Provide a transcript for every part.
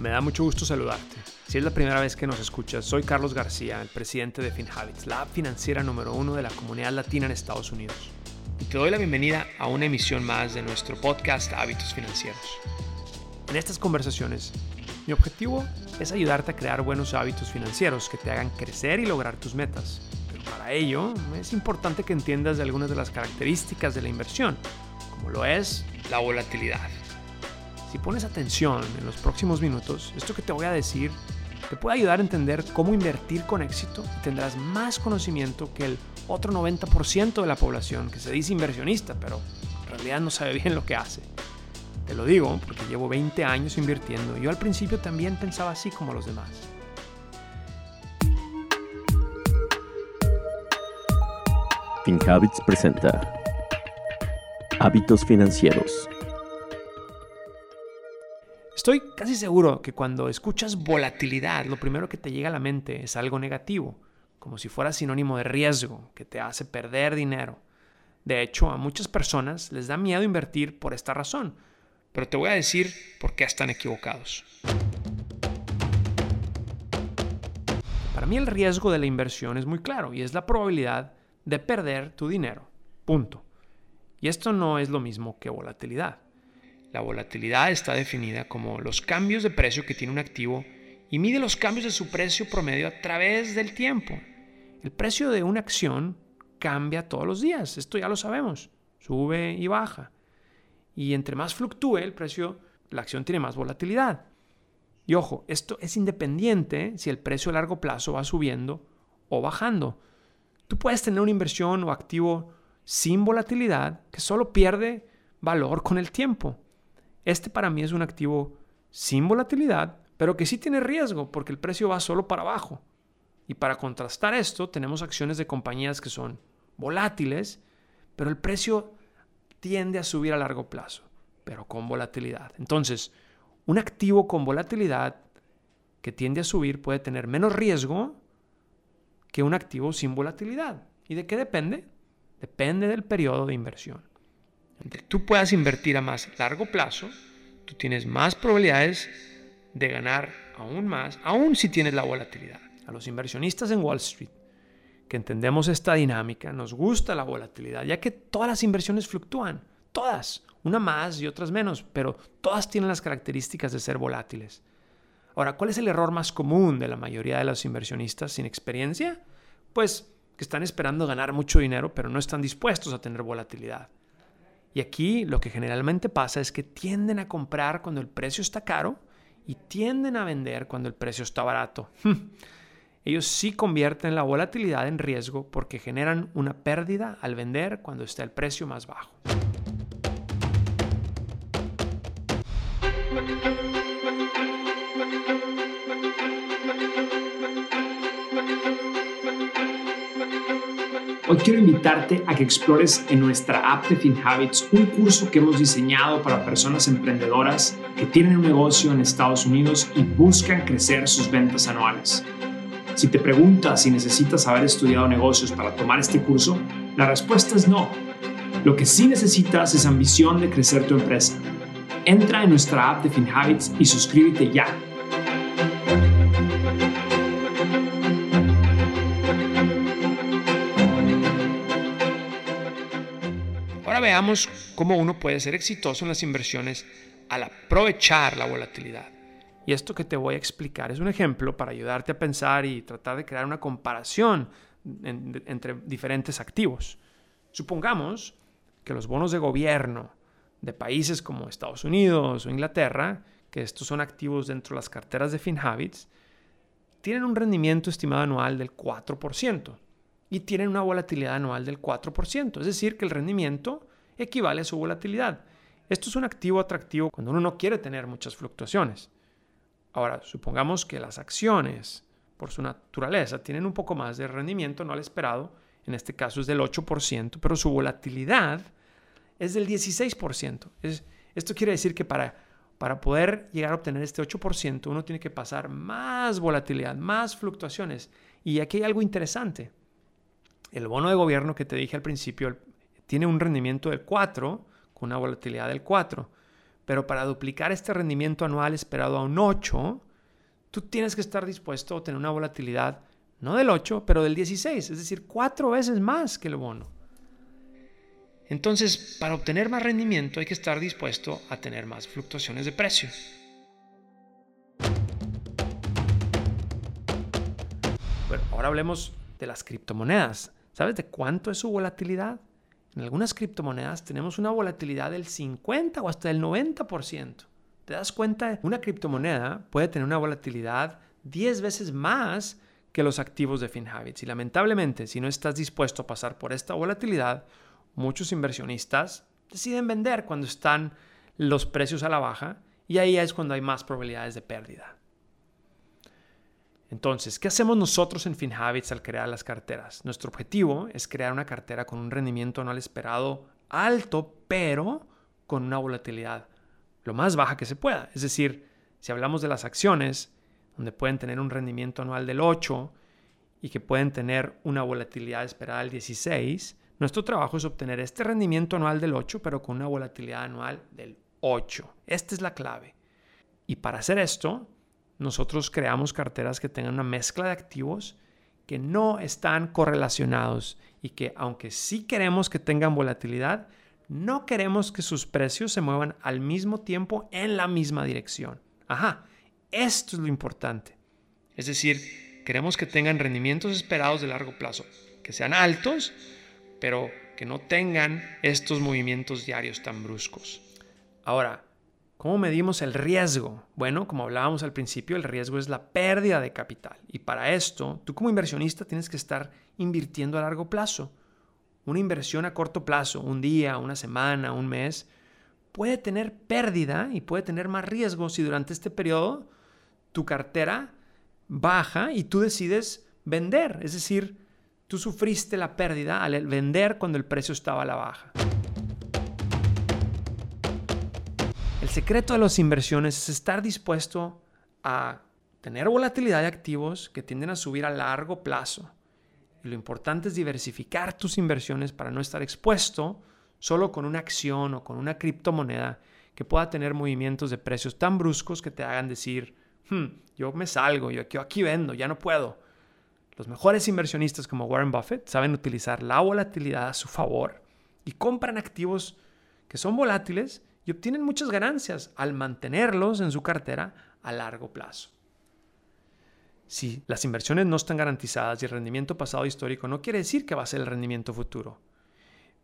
Me da mucho gusto saludarte. Si es la primera vez que nos escuchas, soy Carlos García, el presidente de FinHabits, la financiera número uno de la comunidad latina en Estados Unidos. Y te doy la bienvenida a una emisión más de nuestro podcast Hábitos Financieros. En estas conversaciones, mi objetivo es ayudarte a crear buenos hábitos financieros que te hagan crecer y lograr tus metas. Pero para ello es importante que entiendas algunas de las características de la inversión, como lo es la volatilidad. Si pones atención en los próximos minutos, esto que te voy a decir te puede ayudar a entender cómo invertir con éxito y tendrás más conocimiento que el otro 90% de la población que se dice inversionista, pero en realidad no sabe bien lo que hace. Te lo digo porque llevo 20 años invirtiendo yo al principio también pensaba así como los demás. FinHabits presenta Hábitos Financieros Estoy casi seguro que cuando escuchas volatilidad, lo primero que te llega a la mente es algo negativo, como si fuera sinónimo de riesgo, que te hace perder dinero. De hecho, a muchas personas les da miedo invertir por esta razón, pero te voy a decir por qué están equivocados. Para mí el riesgo de la inversión es muy claro y es la probabilidad de perder tu dinero. Punto. Y esto no es lo mismo que volatilidad. La volatilidad está definida como los cambios de precio que tiene un activo y mide los cambios de su precio promedio a través del tiempo. El precio de una acción cambia todos los días, esto ya lo sabemos, sube y baja. Y entre más fluctúe el precio, la acción tiene más volatilidad. Y ojo, esto es independiente si el precio a largo plazo va subiendo o bajando. Tú puedes tener una inversión o activo sin volatilidad que solo pierde valor con el tiempo. Este para mí es un activo sin volatilidad, pero que sí tiene riesgo porque el precio va solo para abajo. Y para contrastar esto, tenemos acciones de compañías que son volátiles, pero el precio tiende a subir a largo plazo, pero con volatilidad. Entonces, un activo con volatilidad que tiende a subir puede tener menos riesgo que un activo sin volatilidad. ¿Y de qué depende? Depende del periodo de inversión tú puedas invertir a más largo plazo, tú tienes más probabilidades de ganar aún más, aún si tienes la volatilidad. A los inversionistas en Wall Street, que entendemos esta dinámica, nos gusta la volatilidad, ya que todas las inversiones fluctúan, todas, una más y otras menos, pero todas tienen las características de ser volátiles. Ahora, ¿cuál es el error más común de la mayoría de los inversionistas sin experiencia? Pues que están esperando ganar mucho dinero, pero no están dispuestos a tener volatilidad. Y aquí lo que generalmente pasa es que tienden a comprar cuando el precio está caro y tienden a vender cuando el precio está barato. Ellos sí convierten la volatilidad en riesgo porque generan una pérdida al vender cuando está el precio más bajo. Hoy quiero invitarte a que explores en nuestra app de FinHabits un curso que hemos diseñado para personas emprendedoras que tienen un negocio en Estados Unidos y buscan crecer sus ventas anuales. Si te preguntas si necesitas haber estudiado negocios para tomar este curso, la respuesta es no. Lo que sí necesitas es ambición de crecer tu empresa. Entra en nuestra app de FinHabits y suscríbete ya veamos cómo uno puede ser exitoso en las inversiones al aprovechar la volatilidad. Y esto que te voy a explicar es un ejemplo para ayudarte a pensar y tratar de crear una comparación entre diferentes activos. Supongamos que los bonos de gobierno de países como Estados Unidos o Inglaterra, que estos son activos dentro de las carteras de FinHabits, tienen un rendimiento estimado anual del 4% y tienen una volatilidad anual del 4%. Es decir, que el rendimiento equivale a su volatilidad. Esto es un activo atractivo cuando uno no quiere tener muchas fluctuaciones. Ahora, supongamos que las acciones, por su naturaleza, tienen un poco más de rendimiento no al esperado, en este caso es del 8%, pero su volatilidad es del 16%. Es, esto quiere decir que para, para poder llegar a obtener este 8%, uno tiene que pasar más volatilidad, más fluctuaciones. Y aquí hay algo interesante. El bono de gobierno que te dije al principio, tiene un rendimiento del 4, con una volatilidad del 4. pero para duplicar este rendimiento anual esperado a un 8, tú tienes que estar dispuesto a tener una volatilidad no del 8, pero del 16, es decir, cuatro veces más que el bono. Entonces, para obtener más rendimiento hay que estar dispuesto a tener más fluctuaciones de precio. Bueno, ahora hablemos de las criptomonedas. ¿Sabes de cuánto es su volatilidad? En algunas criptomonedas tenemos una volatilidad del 50 o hasta del 90%. ¿Te das cuenta? Una criptomoneda puede tener una volatilidad 10 veces más que los activos de FinHabits. Y lamentablemente, si no estás dispuesto a pasar por esta volatilidad, muchos inversionistas deciden vender cuando están los precios a la baja y ahí es cuando hay más probabilidades de pérdida. Entonces, ¿qué hacemos nosotros en FinHabits al crear las carteras? Nuestro objetivo es crear una cartera con un rendimiento anual esperado alto, pero con una volatilidad lo más baja que se pueda. Es decir, si hablamos de las acciones, donde pueden tener un rendimiento anual del 8 y que pueden tener una volatilidad esperada del 16, nuestro trabajo es obtener este rendimiento anual del 8, pero con una volatilidad anual del 8. Esta es la clave. Y para hacer esto, nosotros creamos carteras que tengan una mezcla de activos que no están correlacionados y que aunque sí queremos que tengan volatilidad, no queremos que sus precios se muevan al mismo tiempo en la misma dirección. Ajá, esto es lo importante. Es decir, queremos que tengan rendimientos esperados de largo plazo, que sean altos, pero que no tengan estos movimientos diarios tan bruscos. Ahora, ¿cómo medimos el riesgo? Bueno, como hablábamos al principio, el riesgo es la pérdida de capital. Y para esto, tú como inversionista tienes que estar invirtiendo a largo plazo. Una inversión a corto plazo, un día, una semana, un mes, puede tener pérdida y puede tener más riesgo si durante este periodo tu cartera baja y tú decides vender. Es decir, tú sufriste la pérdida al vender cuando el precio estaba a la baja. Secreto de las inversiones es estar dispuesto a tener volatilidad de activos que tienden a subir a largo plazo. Y lo importante es diversificar tus inversiones para no estar expuesto solo con una acción o con una criptomoneda que pueda tener movimientos de precios tan bruscos que te hagan decir, Hmm, yo me salgo, yo, aquí vendo, ya no puedo. Los mejores inversionistas como Warren Buffett saben utilizar la volatilidad a su favor y compran activos que son volátiles y obtienen muchas ganancias al mantenerlos en su cartera a largo plazo. Si las inversiones no están garantizadas y el rendimiento pasado histórico no quiere decir que va a ser el rendimiento futuro.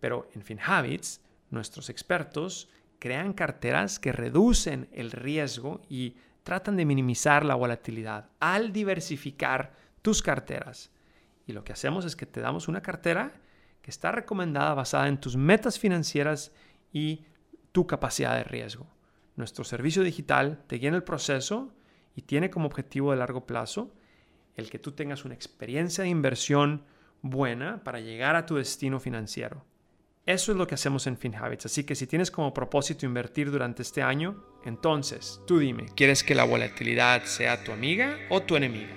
Pero en FinHabits, nuestros expertos crean carteras que reducen el riesgo y tratan de minimizar la volatilidad al diversificar tus carteras. Y lo que hacemos es que te damos una cartera que está recomendada basada en tus metas financieras y tu capacidad de riesgo. Nuestro servicio digital te guía en el proceso y tiene como objetivo de largo plazo el que tú tengas una experiencia de inversión buena para llegar a tu destino financiero. Eso es lo que hacemos en FinHabits. Así que si tienes como propósito invertir durante este año, entonces tú dime, ¿quieres que la volatilidad sea tu amiga o tu enemiga?